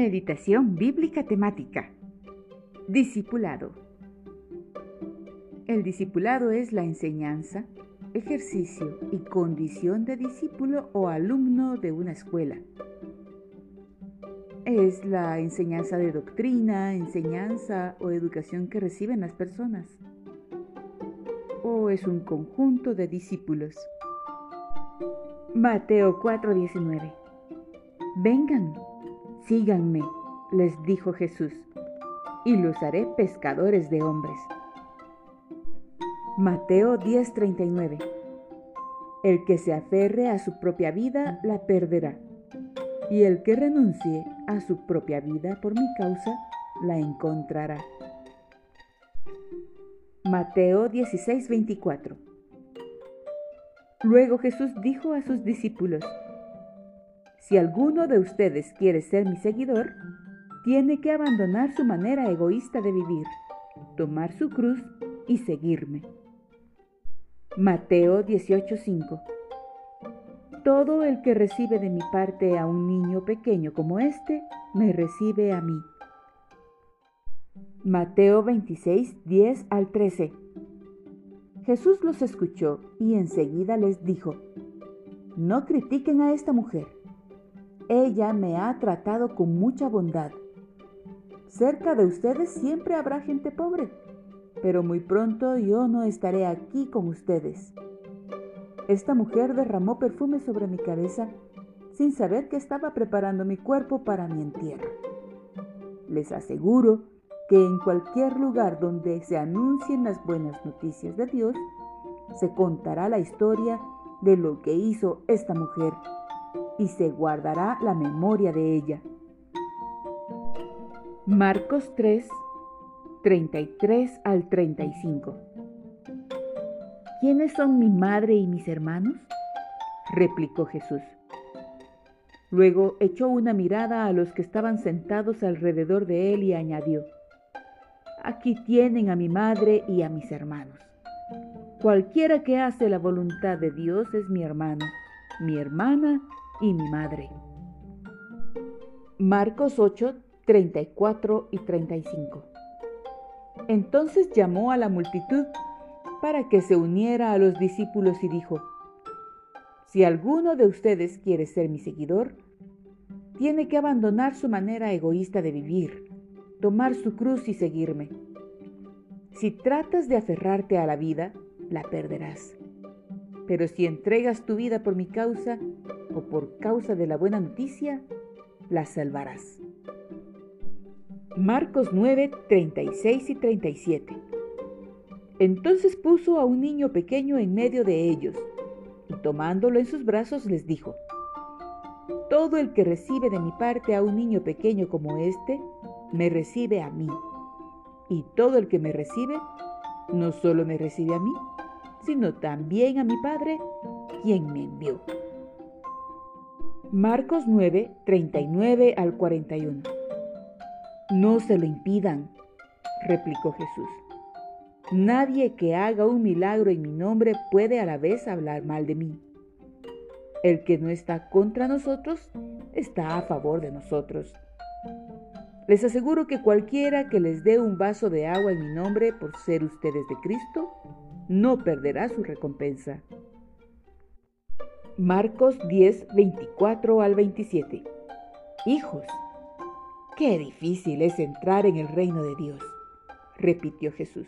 Meditación bíblica temática. Discipulado. El discipulado es la enseñanza, ejercicio y condición de discípulo o alumno de una escuela. Es la enseñanza de doctrina, enseñanza o educación que reciben las personas. O es un conjunto de discípulos. Mateo 4:19 Vengan, síganme, les dijo Jesús, y los haré pescadores de hombres. Mateo 10:39 El que se aferre a su propia vida la perderá, y el que renuncie a su propia vida por mi causa la encontrará. Mateo 16:24 Luego Jesús dijo a sus discípulos, si alguno de ustedes quiere ser mi seguidor, tiene que abandonar su manera egoísta de vivir, tomar su cruz y seguirme. Mateo 18:5 Todo el que recibe de mi parte a un niño pequeño como este, me recibe a mí. Mateo 26, 10 al 13 Jesús los escuchó y enseguida les dijo, No critiquen a esta mujer ella me ha tratado con mucha bondad. Cerca de ustedes siempre habrá gente pobre, pero muy pronto yo no estaré aquí con ustedes. Esta mujer derramó perfume sobre mi cabeza sin saber que estaba preparando mi cuerpo para mi entierro. Les aseguro que en cualquier lugar donde se anuncien las buenas noticias de Dios, se contará la historia de lo que hizo esta mujer y se guardará la memoria de ella. Marcos 3, 33 al 35. ¿Quiénes son mi madre y mis hermanos? replicó Jesús. Luego echó una mirada a los que estaban sentados alrededor de él y añadió, Aquí tienen a mi madre y a mis hermanos. Cualquiera que hace la voluntad de Dios es mi hermano, mi hermana y mi madre. Marcos 8, 34 y 35. Entonces llamó a la multitud para que se uniera a los discípulos y dijo, Si alguno de ustedes quiere ser mi seguidor, tiene que abandonar su manera egoísta de vivir, tomar su cruz y seguirme. Si tratas de aferrarte a la vida, la perderás. Pero si entregas tu vida por mi causa, o por causa de la buena noticia, la salvarás. Marcos 9, 36 y 37. Entonces puso a un niño pequeño en medio de ellos, y tomándolo en sus brazos les dijo, Todo el que recibe de mi parte a un niño pequeño como este, me recibe a mí. Y todo el que me recibe, no solo me recibe a mí, sino también a mi Padre, quien me envió. Marcos 9, 39 al 41. No se lo impidan, replicó Jesús. Nadie que haga un milagro en mi nombre puede a la vez hablar mal de mí. El que no está contra nosotros está a favor de nosotros. Les aseguro que cualquiera que les dé un vaso de agua en mi nombre por ser ustedes de Cristo, no perderá su recompensa. Marcos 10, 24 al 27. Hijos, qué difícil es entrar en el reino de Dios, repitió Jesús.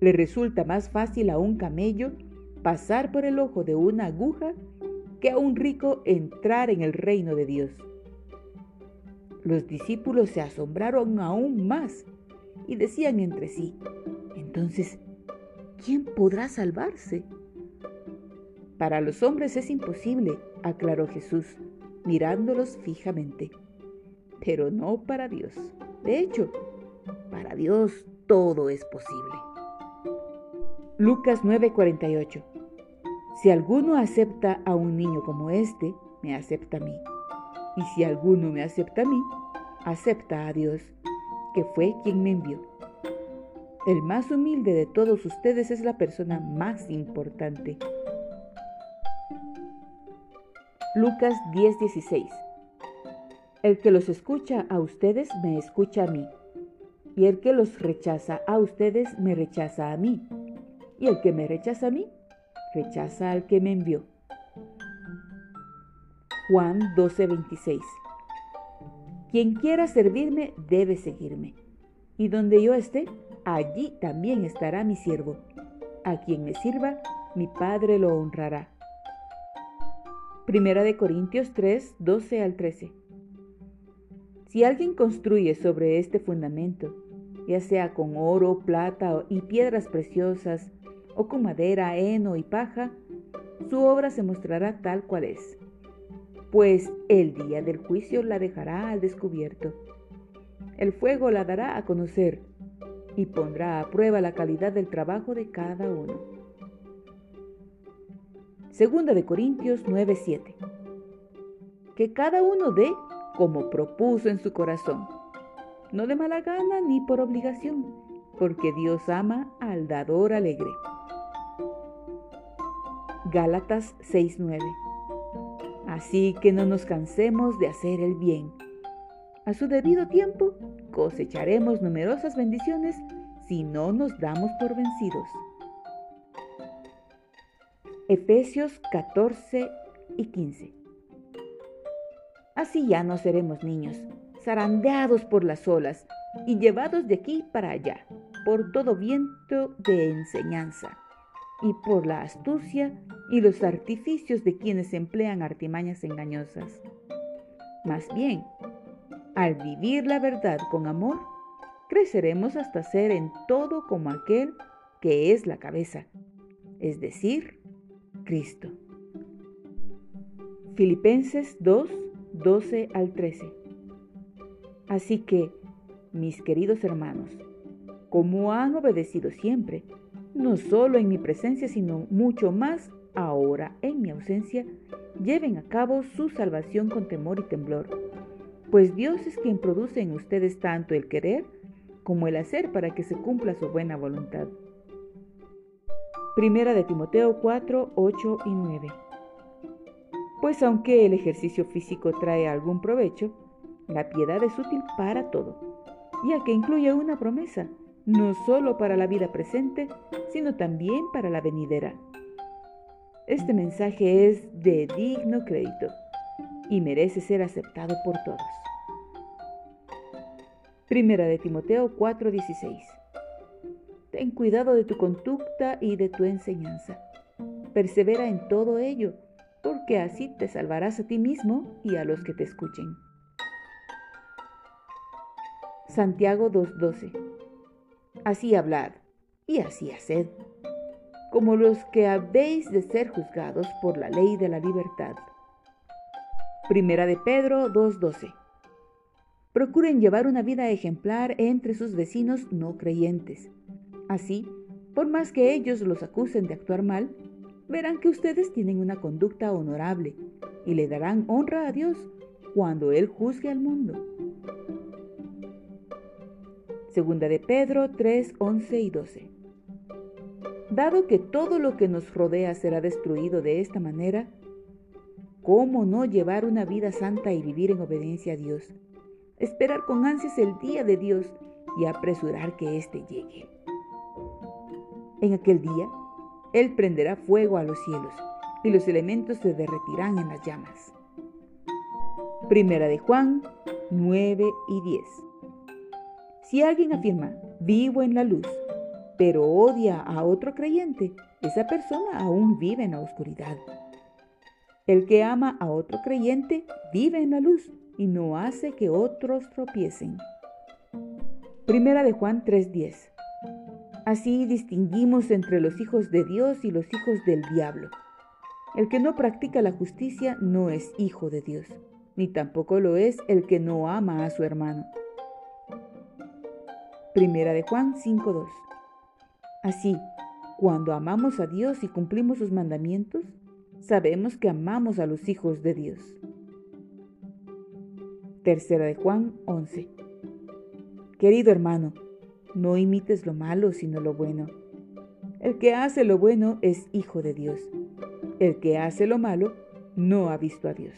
Le resulta más fácil a un camello pasar por el ojo de una aguja que a un rico entrar en el reino de Dios. Los discípulos se asombraron aún más y decían entre sí, entonces, ¿quién podrá salvarse? Para los hombres es imposible, aclaró Jesús, mirándolos fijamente, pero no para Dios. De hecho, para Dios todo es posible. Lucas 9:48 Si alguno acepta a un niño como este, me acepta a mí. Y si alguno me acepta a mí, acepta a Dios, que fue quien me envió. El más humilde de todos ustedes es la persona más importante. Lucas 10:16 El que los escucha a ustedes me escucha a mí, y el que los rechaza a ustedes me rechaza a mí, y el que me rechaza a mí rechaza al que me envió. Juan 12:26 Quien quiera servirme debe seguirme, y donde yo esté, allí también estará mi siervo. A quien me sirva, mi Padre lo honrará. Primera de Corintios 3, 12 al 13. Si alguien construye sobre este fundamento, ya sea con oro, plata y piedras preciosas, o con madera, heno y paja, su obra se mostrará tal cual es, pues el día del juicio la dejará al descubierto. El fuego la dará a conocer y pondrá a prueba la calidad del trabajo de cada uno. Segunda de Corintios 9:7. Que cada uno dé como propuso en su corazón, no de mala gana ni por obligación, porque Dios ama al dador alegre. Gálatas 6:9. Así que no nos cansemos de hacer el bien. A su debido tiempo cosecharemos numerosas bendiciones si no nos damos por vencidos. Efesios 14 y 15. Así ya no seremos niños, zarandeados por las olas y llevados de aquí para allá, por todo viento de enseñanza y por la astucia y los artificios de quienes emplean artimañas engañosas. Más bien, al vivir la verdad con amor, creceremos hasta ser en todo como aquel que es la cabeza, es decir, Cristo. Filipenses 2, 12 al 13. Así que, mis queridos hermanos, como han obedecido siempre, no solo en mi presencia, sino mucho más ahora en mi ausencia, lleven a cabo su salvación con temor y temblor, pues Dios es quien produce en ustedes tanto el querer como el hacer para que se cumpla su buena voluntad. Primera de Timoteo 4, 8 y 9. Pues aunque el ejercicio físico trae algún provecho, la piedad es útil para todo, ya que incluye una promesa, no solo para la vida presente, sino también para la venidera. Este mensaje es de digno crédito y merece ser aceptado por todos. Primera de Timoteo 4:16 Ten cuidado de tu conducta y de tu enseñanza. Persevera en todo ello, porque así te salvarás a ti mismo y a los que te escuchen. Santiago 2:12 Así hablad y así haced, como los que habéis de ser juzgados por la ley de la libertad. Primera de Pedro 2:12 Procuren llevar una vida ejemplar entre sus vecinos no creyentes. Así, por más que ellos los acusen de actuar mal, verán que ustedes tienen una conducta honorable y le darán honra a Dios cuando Él juzgue al mundo. Segunda de Pedro 3, 11 y 12. Dado que todo lo que nos rodea será destruido de esta manera, ¿cómo no llevar una vida santa y vivir en obediencia a Dios? Esperar con ansias el día de Dios y apresurar que éste llegue. En aquel día, Él prenderá fuego a los cielos y los elementos se derretirán en las llamas. Primera de Juan 9 y 10. Si alguien afirma, vivo en la luz, pero odia a otro creyente, esa persona aún vive en la oscuridad. El que ama a otro creyente vive en la luz y no hace que otros tropiecen. Primera de Juan 3:10. Así distinguimos entre los hijos de Dios y los hijos del diablo. El que no practica la justicia no es hijo de Dios, ni tampoco lo es el que no ama a su hermano. Primera de Juan 5.2. Así, cuando amamos a Dios y cumplimos sus mandamientos, sabemos que amamos a los hijos de Dios. Tercera de Juan 11. Querido hermano, no imites lo malo, sino lo bueno. El que hace lo bueno es hijo de Dios. El que hace lo malo no ha visto a Dios.